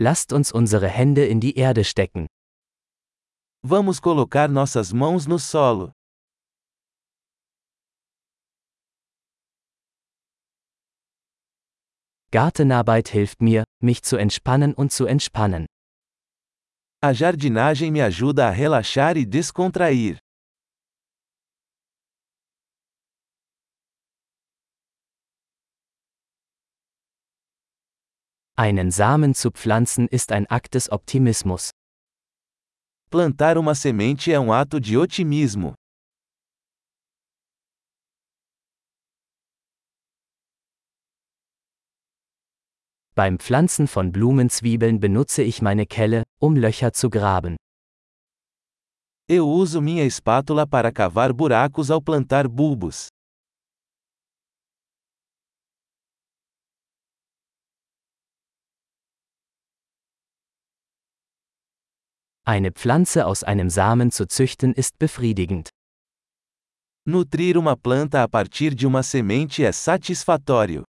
Lasst uns unsere Hände in die Erde stecken. Vamos colocar nossas mãos no solo. Gartenarbeit hilft mir, mich zu entspannen und zu entspannen. A jardinagem me ajuda a relaxar e descontrair. Einen Samen zu pflanzen ist ein Akt des Optimismus. Plantar uma semente é um ato de otimismo. Beim Pflanzen von Blumenzwiebeln benutze ich meine Kelle, um Löcher zu graben. Eu uso minha espátula para cavar buracos ao plantar bulbos. Eine Pflanze aus einem Samen zu züchten ist befriedigend. Nutrir uma planta a partir de uma semente é satisfatório.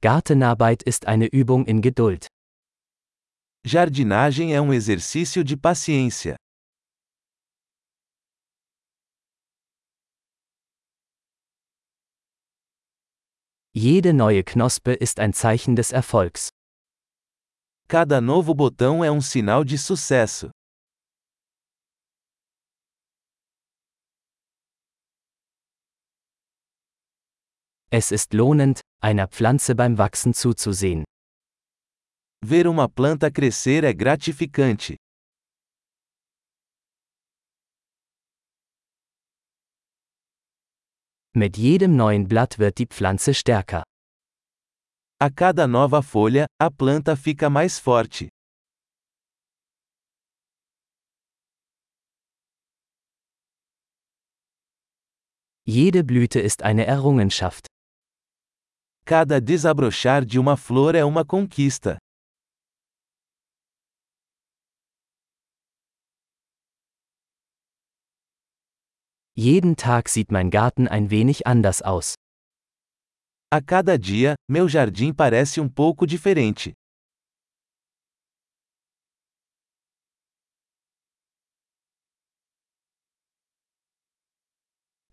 Gartenarbeit ist eine Übung in Geduld. Jardinagem é um exercício de paciência. Jede neue Knospe ist ein Zeichen des Erfolgs. Cada novo botão é um sinal de sucesso. Es ist lohnend, einer Pflanze beim Wachsen zuzusehen. Ver uma planta crescer é gratificante. Mit jedem neuen Blatt wird die Pflanze stärker. A cada nova folha, a planta fica mais forte. Jede Blüte ist eine Errungenschaft. Cada desabrochar de uma flor é uma conquista. Jeden Tag sieht mein Garten ein wenig anders aus. A cada dia, meu jardim parece um pouco diferente.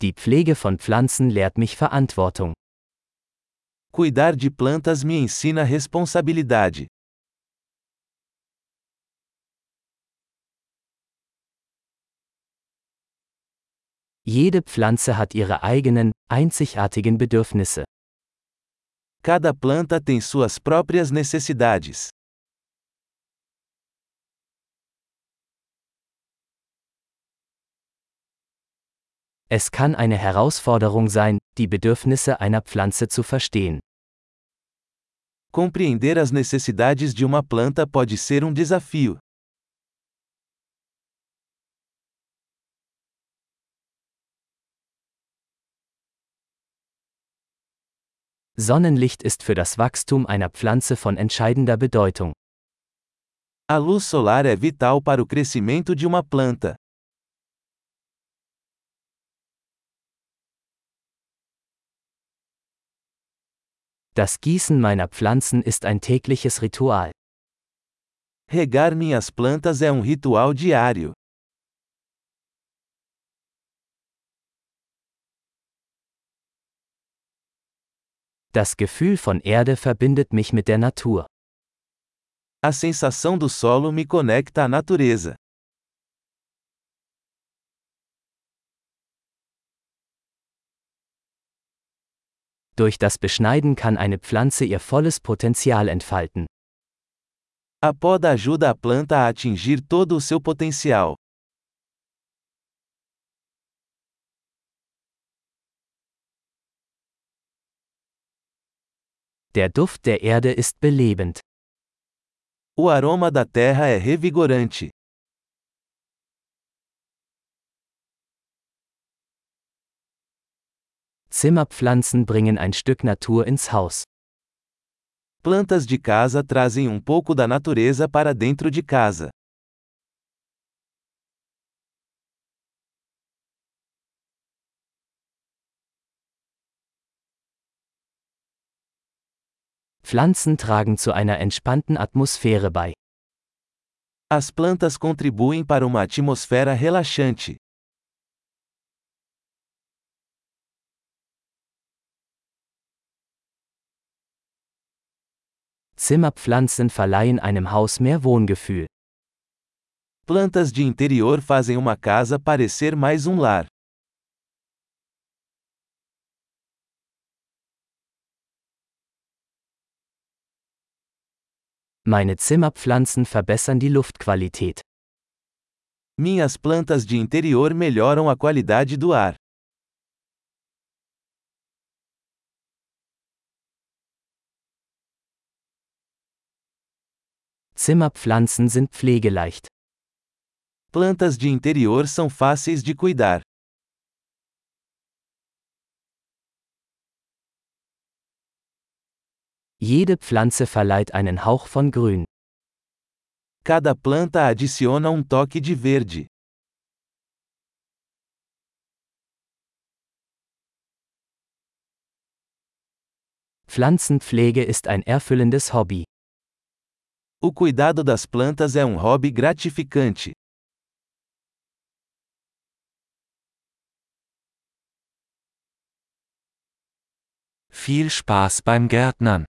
Die Pflege von Pflanzen lehrt mich Verantwortung. Cuidar de plantas me ensina responsabilidade. Jede Pflanze hat ihre eigenen, einzigartigen Bedürfnisse. Cada planta tem suas próprias necessidades. Es kann eine Herausforderung sein, die Bedürfnisse einer Pflanze zu verstehen. Compreender as necessidades de uma planta pode ser um desafio. Sonnenlicht ist für das Wachstum einer Pflanze von entscheidender Bedeutung. A luz solar é vital para o crescimento de uma planta. Das Gießen meiner Pflanzen ist ein tägliches Ritual. Regar minhas plantas é um ritual diário. Das Gefühl von Erde verbindet mich mit der Natur. A sensação do solo me conecta à natureza. Durch das Beschneiden kann eine Pflanze ihr volles Potenzial entfalten. A poda ajuda a planta a atingir todo o seu potencial. Der Duft der Erde ist belebend. O aroma da terra é revigorante. Zimmerpflanzen bringen ein Stück Natur ins Haus. Plantas de casa trazem um pouco da natureza para dentro de casa. Pflanzen tragen zu einer entspannten Atmosphäre bei. As plantas contribuem para uma atmosfera relaxante. Zimmerpflanzen verleihen einem Haus mehr Wohngefühl. Plantas de interior fazem uma casa parecer mais um lar. Meine Zimmerpflanzen verbessern die Luftqualität. Minhas plantas de interior melhoram a qualidade do ar. Zimmerpflanzen sind pflegeleicht. Plantas de interior são fáceis de cuidar. Jede Pflanze verleiht einen Hauch von Grün. Cada planta adiciona um toque de verde. Pflanzenpflege ist ein erfüllendes Hobby. O cuidado das plantas é um hobby gratificante. Viel Spaß beim Gärtnern!